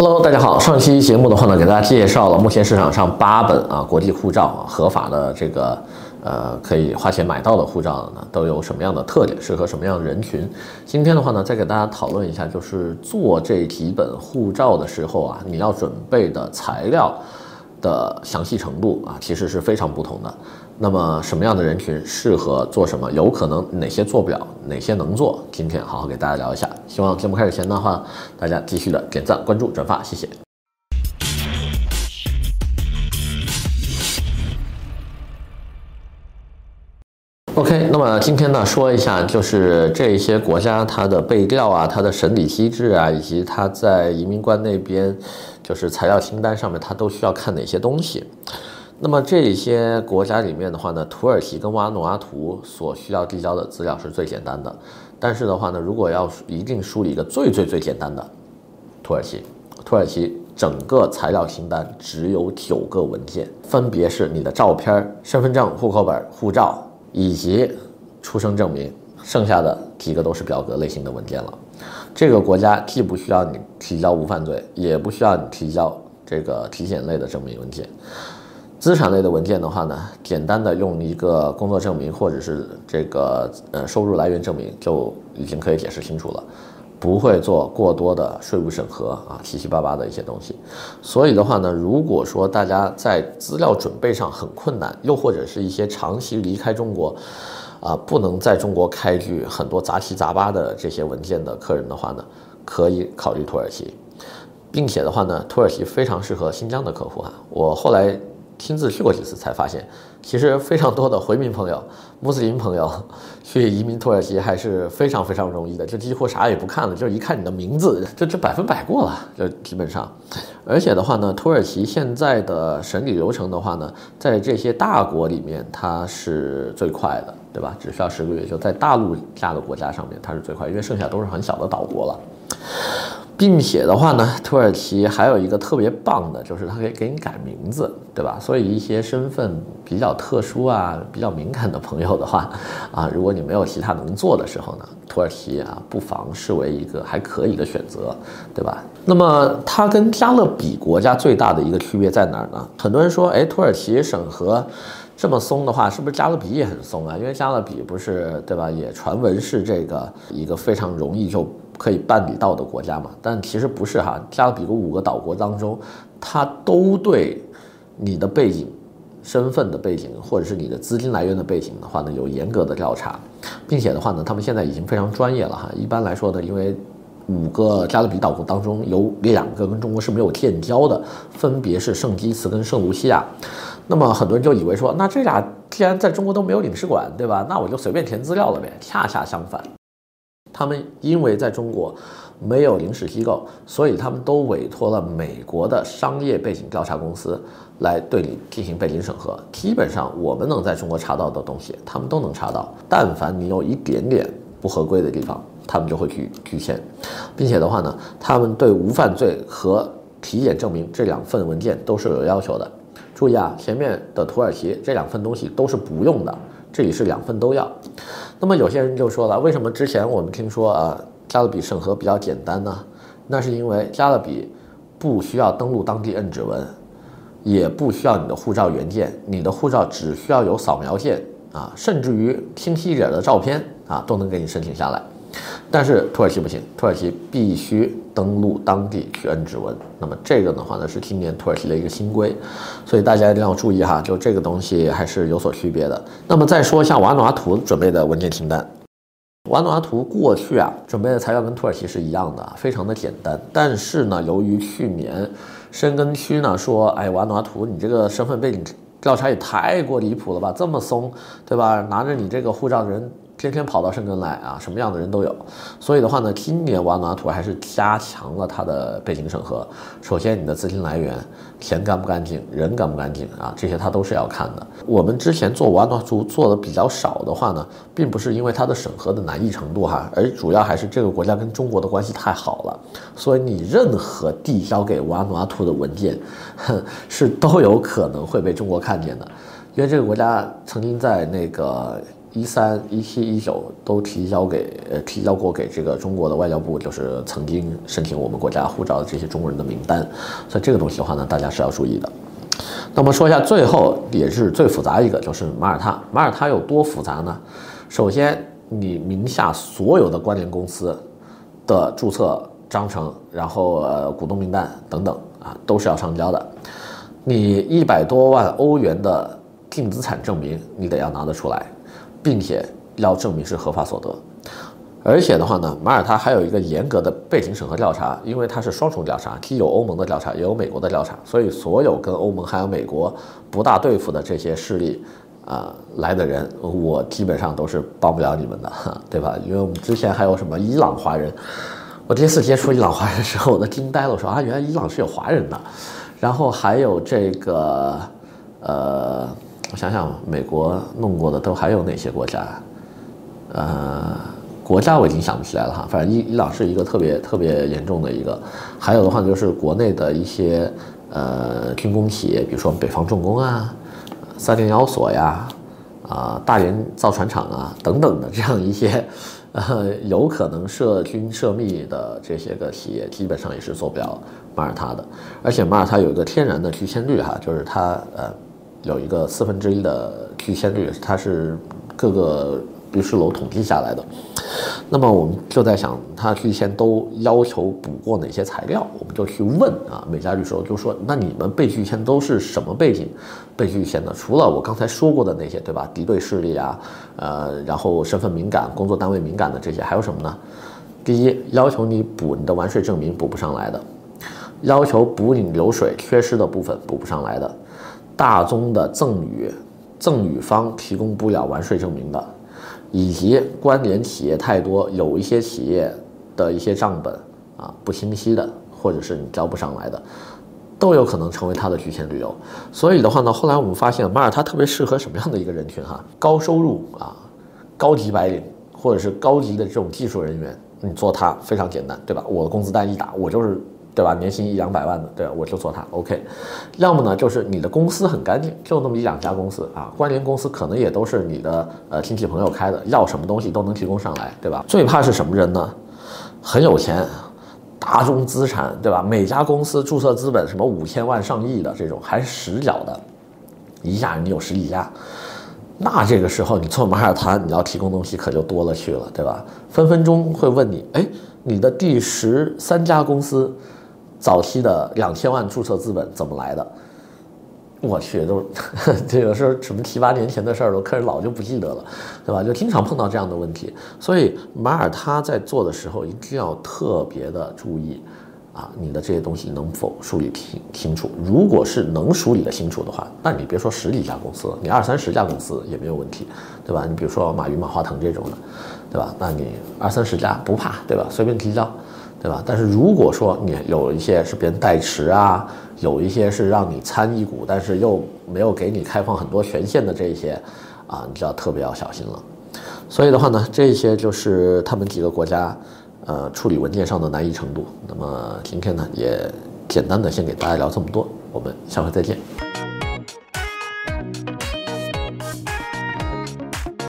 Hello，大家好。上期节目的话呢，给大家介绍了目前市场上八本啊国际护照合法的这个呃可以花钱买到的护照呢，都有什么样的特点，适合什么样的人群。今天的话呢，再给大家讨论一下，就是做这几本护照的时候啊，你要准备的材料的详细程度啊，其实是非常不同的。那么什么样的人群适合做什么？有可能哪些做不了，哪些能做？今天好好给大家聊一下。希望节目开始前的话，大家继续的点赞、关注、转发，谢谢。OK，那么今天呢，说一下就是这些国家它的备调啊，它的审理机制啊，以及它在移民官那边就是材料清单上面，它都需要看哪些东西。那么这些国家里面的话呢，土耳其跟瓦努阿图所需要递交的资料是最简单的。但是的话呢，如果要一定梳理一个最最最简单的，土耳其，土耳其整个材料清单只有九个文件，分别是你的照片、身份证、户口本、护照以及出生证明，剩下的几个都是表格类型的文件了。这个国家既不需要你提交无犯罪，也不需要你提交这个体检类的证明文件。资产类的文件的话呢，简单的用一个工作证明或者是这个呃收入来源证明就已经可以解释清楚了，不会做过多的税务审核啊，七七八八的一些东西。所以的话呢，如果说大家在资料准备上很困难，又或者是一些长期离开中国，啊，不能在中国开具很多杂七杂八的这些文件的客人的话呢，可以考虑土耳其，并且的话呢，土耳其非常适合新疆的客户哈，我后来。亲自去过几次，才发现，其实非常多的回民朋友、穆斯林朋友去移民土耳其还是非常非常容易的，就几乎啥也不看了，就一看你的名字，就这百分百过了，就基本上。而且的话呢，土耳其现在的审理流程的话呢，在这些大国里面，它是最快的，对吧？只需要十个月，就在大陆架的国家上面，它是最快，因为剩下都是很小的岛国了。并且的话呢，土耳其还有一个特别棒的，就是它可以给你改名字，对吧？所以一些身份比较特殊啊、比较敏感的朋友的话，啊，如果你没有其他能做的时候呢，土耳其啊，不妨视为一个还可以的选择，对吧？那么它跟加勒比国家最大的一个区别在哪儿呢？很多人说，哎，土耳其审核这么松的话，是不是加勒比也很松啊？因为加勒比不是，对吧？也传闻是这个一个非常容易就。可以办理到的国家嘛？但其实不是哈。加勒比个五个岛国当中，它都对你的背景、身份的背景，或者是你的资金来源的背景的话呢，有严格的调查，并且的话呢，他们现在已经非常专业了哈。一般来说呢，因为五个加勒比岛国当中有两个跟中国是没有建交的，分别是圣基茨跟圣卢西亚。那么很多人就以为说，那这俩既然在中国都没有领事馆，对吧？那我就随便填资料了呗。恰恰相反。他们因为在中国没有领事机构，所以他们都委托了美国的商业背景调查公司来对你进行背景审核。基本上我们能在中国查到的东西，他们都能查到。但凡你有一点点不合规的地方，他们就会去拒签，并且的话呢，他们对无犯罪和体检证明这两份文件都是有要求的。注意啊，前面的土耳其这两份东西都是不用的，这里是两份都要。那么有些人就说了，为什么之前我们听说啊，加勒比审核比较简单呢？那是因为加勒比不需要登录当地摁指纹，也不需要你的护照原件，你的护照只需要有扫描件啊，甚至于清晰一点的照片啊，都能给你申请下来。但是土耳其不行，土耳其必须登录当地去摁指纹。那么这个的话呢，是今年土耳其的一个新规，所以大家一定要注意哈，就这个东西还是有所区别的。那么再说一下瓦努阿图准备的文件清单。瓦努阿图过去啊准备的材料跟土耳其是一样的，非常的简单。但是呢，由于去年申根区呢说，哎，瓦努阿图你这个身份背景调查也太过离谱了吧，这么松，对吧？拿着你这个护照的人。天天跑到申根来啊，什么样的人都有，所以的话呢，今年瓦努阿图还是加强了它的背景审核。首先，你的资金来源，钱干不干净，人干不干净啊，这些它都是要看的。我们之前做瓦努阿图做的比较少的话呢，并不是因为它的审核的难易程度哈，而主要还是这个国家跟中国的关系太好了，所以你任何递交给瓦努阿图的文件，哼，是都有可能会被中国看见的。因为这个国家曾经在那个一三、一七、一九都提交给呃提交过给这个中国的外交部，就是曾经申请我们国家护照的这些中国人的名单。所以这个东西的话呢，大家是要注意的。那么说一下最后也是最复杂一个，就是马耳他。马耳他有多复杂呢？首先，你名下所有的关联公司的注册章程，然后呃股东名单等等啊，都是要上交的。你一百多万欧元的净资产证明，你得要拿得出来，并且要证明是合法所得。而且的话呢，马耳他还有一个严格的背景审核调查，因为它是双重调查，既有欧盟的调查，也有美国的调查，所以所有跟欧盟还有美国不大对付的这些势力啊、来的人，我基本上都是帮不了你们的，对吧？因为我们之前还有什么伊朗华人，我第一次接触伊朗华人的时候，我都惊呆了，我说啊，原来伊朗是有华人的。然后还有这个，呃，我想想，美国弄过的都还有哪些国家？呃。国家我已经想不起来了哈，反正伊伊朗是一个特别特别严重的一个，还有的话就是国内的一些呃军工企业，比如说北方重工啊、三零幺所呀、啊、大连造船厂啊等等的这样一些呃有可能涉军涉密的这些个企业，基本上也是做不了马耳他的。而且马耳他有一个天然的拒签率哈，就是它呃有一个四分之一的拒签率，它是各个。律师楼统计下来的，那么我们就在想，他拒签都要求补过哪些材料？我们就去问啊，每家律师楼就说，那你们被拒签都是什么背景被拒签的？除了我刚才说过的那些，对吧？敌对势力啊，呃，然后身份敏感、工作单位敏感的这些，还有什么呢？第一，要求你补你的完税证明补不上来的，要求补你流水缺失的部分补不上来的，大宗的赠与，赠与方提供不了完税证明的。以及关联企业太多，有一些企业的一些账本啊不清晰的，或者是你交不上来的，都有可能成为他的拒签理由。所以的话呢，后来我们发现马耳他特别适合什么样的一个人群哈？高收入啊，高级白领，或者是高级的这种技术人员，你做他非常简单，对吧？我的工资单一打，我就是。对吧？年薪一两百万的，对，我就做它。OK，要么呢，就是你的公司很干净，就那么一两家公司啊，关联公司可能也都是你的呃亲戚朋友开的，要什么东西都能提供上来，对吧？最怕是什么人呢？很有钱，大宗资产，对吧？每家公司注册资本什么五千万上亿的这种，还是实缴的，一下你有十几家，那这个时候你做马耳他，你要提供东西可就多了去了，对吧？分分钟会问你，哎，你的第十三家公司。早期的两千万注册资本怎么来的？我去，都 这个是什么七八年前的事儿了，客人老就不记得了，对吧？就经常碰到这样的问题，所以马耳他在做的时候一定要特别的注意啊，你的这些东西能否梳理清清楚？如果是能梳理得清楚的话，那你别说十几家公司，你二三十家公司也没有问题，对吧？你比如说马云、马化腾这种的，对吧？那你二三十家不怕，对吧？随便提交。对吧？但是如果说你有一些是别人代持啊，有一些是让你参一股，但是又没有给你开放很多权限的这一些，啊，你就要特别要小心了。所以的话呢，这些就是他们几个国家，呃，处理文件上的难易程度。那么今天呢，也简单的先给大家聊这么多，我们下回再见。